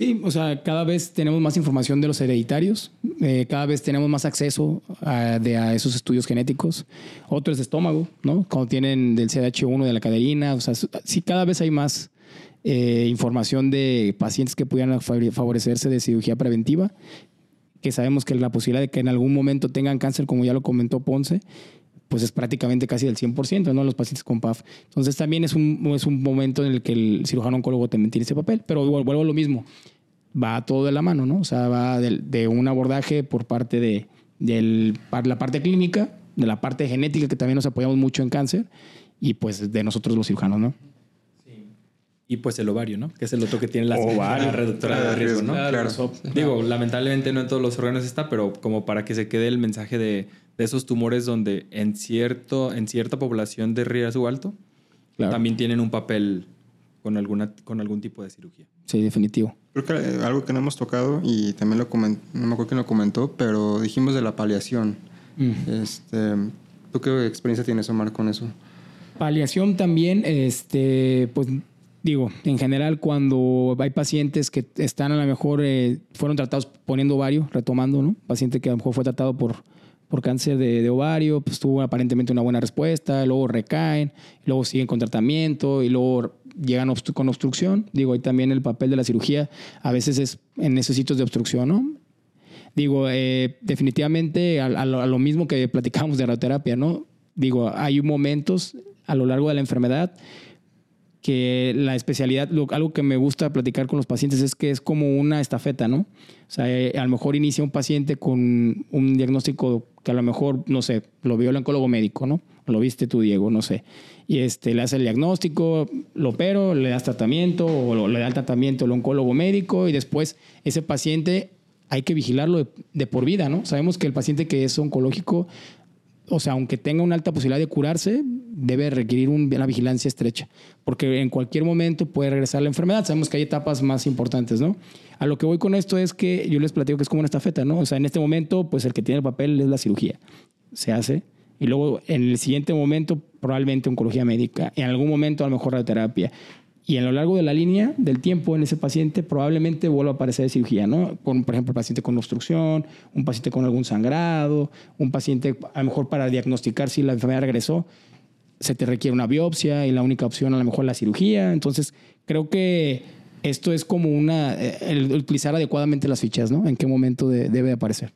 Sí, o sea, cada vez tenemos más información de los hereditarios, eh, cada vez tenemos más acceso a, de, a esos estudios genéticos. Otro es de estómago, ¿no? Cuando tienen del CDH1, de la caderina, o sea, sí, cada vez hay más eh, información de pacientes que pudieran favorecerse de cirugía preventiva, que sabemos que la posibilidad de que en algún momento tengan cáncer, como ya lo comentó Ponce, pues es prácticamente casi del 100%, ¿no? Los pacientes con PAF. Entonces también es un, es un momento en el que el cirujano oncólogo también tiene ese papel, pero vuelvo a lo mismo, va todo de la mano, ¿no? O sea, va de, un abordaje por parte de la parte clínica, de la parte genética, que también nos apoyamos mucho en cáncer, y pues de nosotros los cirujanos, ¿no? Y pues el ovario, ¿no? Que es el otro que tiene la, reductora de riesgo, ¿no? Claro. Digo, lamentablemente no en todos los órganos está, pero como para que se quede el mensaje de, esos tumores donde en, cierto, en cierta población de riesgo alto también tienen un papel con, alguna, con algún tipo de cirugía. Sí, definitivo. Creo que algo que no hemos tocado y también lo comentó, no me acuerdo quién lo comentó, pero dijimos de la paliación. Mm. Este, ¿Tú qué experiencia tienes, Omar, con eso? Paliación también, este, pues digo, en general cuando hay pacientes que están a lo mejor, eh, fueron tratados poniendo ovario, retomando, ¿no? Paciente que a lo mejor fue tratado por, por cáncer de, de, ovario, pues tuvo aparentemente una buena respuesta, luego recaen, luego siguen con tratamiento y luego llegan con obstrucción. Digo, ahí también el papel de la cirugía a veces es en esos sitios de obstrucción, ¿no? Digo, eh, definitivamente a, lo, a, lo, mismo que platicamos de radioterapia, ¿no? Digo, hay momentos a lo largo de la enfermedad que la especialidad, algo que me gusta platicar con los pacientes es que es como una estafeta, ¿no? O sea, eh, a lo mejor inicia un paciente con un diagnóstico que a lo mejor, no sé, lo vio el oncólogo médico, ¿no? Lo viste tú, Diego, no sé. Y este, le hace el diagnóstico, lo opero, le das tratamiento o le da el tratamiento el oncólogo médico y después ese paciente hay que vigilarlo de por vida, ¿no? Sabemos que el paciente que es oncológico o sea, aunque tenga una alta posibilidad de curarse, debe requerir una vigilancia estrecha, porque en cualquier momento puede regresar la enfermedad. Sabemos que hay etapas más importantes, ¿no? A lo que voy con esto es que yo les platico que es como una estafeta, ¿no? O sea, en este momento, pues el que tiene el papel es la cirugía. Se hace. Y luego, en el siguiente momento, probablemente oncología médica. En algún momento, a lo mejor radioterapia. Y a lo largo de la línea del tiempo en ese paciente probablemente vuelva a aparecer cirugía, ¿no? Por ejemplo, paciente con obstrucción, un paciente con algún sangrado, un paciente a lo mejor para diagnosticar si la enfermedad regresó, se te requiere una biopsia y la única opción a lo mejor la cirugía. Entonces, creo que esto es como una, el utilizar adecuadamente las fichas, ¿no? En qué momento de, debe aparecer.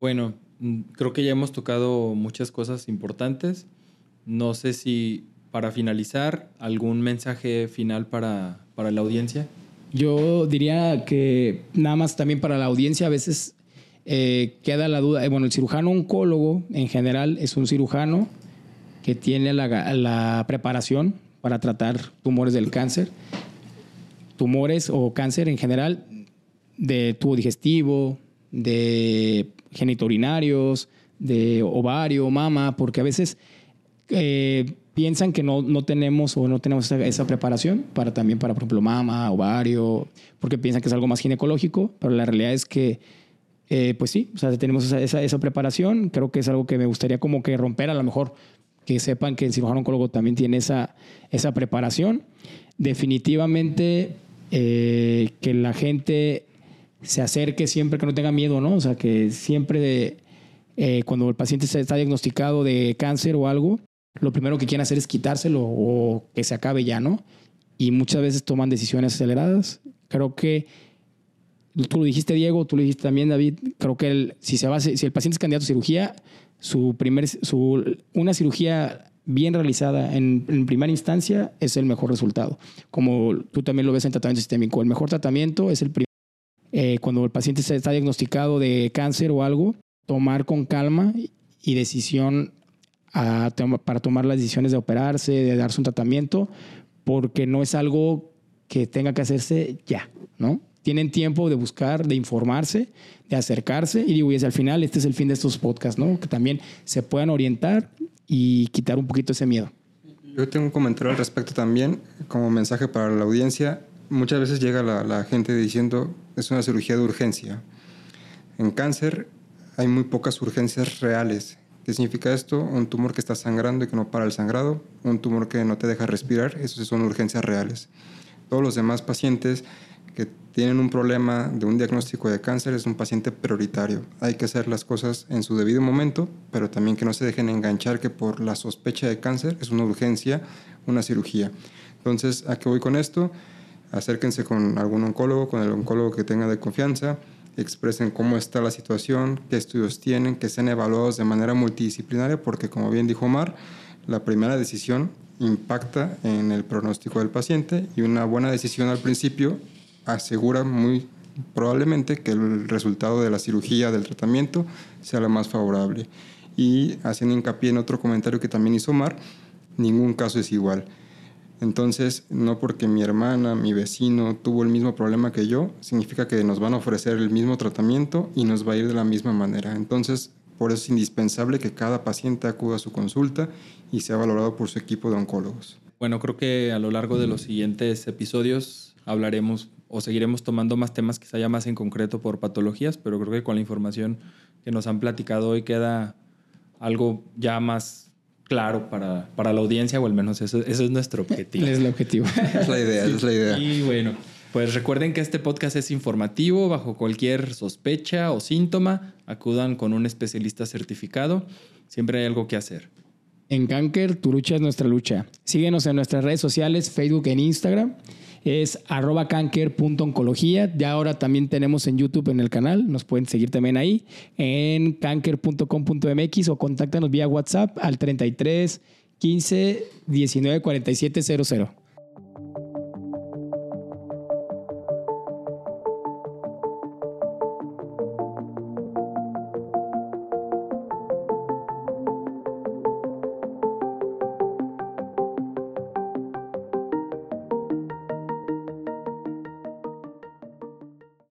Bueno, creo que ya hemos tocado muchas cosas importantes. No sé si para finalizar, ¿algún mensaje final para, para, la audiencia? Yo diría que nada más también para la audiencia a veces eh, queda la duda. Eh, bueno, el cirujano oncólogo en general es un cirujano que tiene la, la preparación para tratar tumores del cáncer, tumores o cáncer en general de tubo digestivo, de genitourinarios, de ovario, mama, porque a veces eh, piensan que no, no tenemos o no tenemos esa, preparación para también para, por ejemplo, mama, ovario, porque piensan que es algo más ginecológico, pero la realidad es que, eh, pues sí, o sea, tenemos esa, esa, esa, preparación. Creo que es algo que me gustaría como que romper a lo mejor, que sepan que el cirujano oncólogo también tiene esa, esa preparación. Definitivamente eh, que la gente se acerque siempre, que no tenga miedo, ¿no? O sea, que siempre eh, cuando el paciente está diagnosticado de cáncer o algo, lo primero que quieren hacer es quitárselo o que se acabe ya, ¿no? Y muchas veces toman decisiones aceleradas. Creo que tú lo dijiste, Diego, tú lo dijiste también, David. Creo que si, se va, si el paciente es candidato a cirugía, su primer, su, una cirugía bien realizada en, en, primera instancia es el mejor resultado. Como tú también lo ves en tratamiento sistémico, el mejor tratamiento es el primer. Eh, cuando el paciente está diagnosticado de cáncer o algo, tomar con calma y decisión a, para tomar las decisiones de operarse, de darse un tratamiento, porque no es algo que tenga que hacerse ya, ¿no? Tienen tiempo de buscar, de informarse, de acercarse y digo, y al final este es el fin de estos podcasts, ¿no? Que también se puedan orientar y quitar un poquito ese miedo. Yo tengo un comentario al respecto también, como mensaje para la audiencia. Muchas veces llega la, la gente diciendo, es una cirugía de urgencia. En cáncer hay muy pocas urgencias reales ¿Qué significa esto? Un tumor que está sangrando y que no para el sangrado, un tumor que no te deja respirar, eso son urgencias reales. Todos los demás pacientes que tienen un problema de un diagnóstico de cáncer es un paciente prioritario. Hay que hacer las cosas en su debido momento, pero también que no se dejen enganchar que por la sospecha de cáncer es una urgencia, una cirugía. Entonces, ¿a qué voy con esto? Acérquense con algún oncólogo, con el oncólogo que tenga de confianza expresen cómo está la situación, qué estudios tienen, que sean evaluados de manera multidisciplinaria, porque como bien dijo Omar, la primera decisión impacta en el pronóstico del paciente y una buena decisión al principio asegura muy probablemente que el resultado de la cirugía, del tratamiento, sea lo más favorable. Y haciendo hincapié en otro comentario que también hizo Omar, ningún caso es igual. Entonces, no porque mi hermana, mi vecino tuvo el mismo problema que yo, significa que nos van a ofrecer el mismo tratamiento y nos va a ir de la misma manera. Entonces, por eso es indispensable que cada paciente acuda a su consulta y sea valorado por su equipo de oncólogos. Bueno, creo que a lo largo de los siguientes episodios hablaremos o seguiremos tomando más temas quizá ya más en concreto por patologías, pero creo que con la información que nos han platicado hoy queda algo ya más claro para, para la audiencia, o al menos eso, eso es nuestro objetivo. Es el objetivo. es la idea, sí. es la idea. Y bueno, Pues recuerden que este podcast es informativo, bajo cualquier sospecha o síntoma, acudan con un especialista certificado. Siempre hay algo que hacer. En Canker, tu lucha es nuestra lucha. Síguenos en nuestras redes sociales, Facebook e Instagram. Es arroba canker.oncología. Ya ahora también tenemos en YouTube en el canal. Nos pueden seguir también ahí. En canker.com.mx o contáctanos vía WhatsApp al 33 15 19 47 00.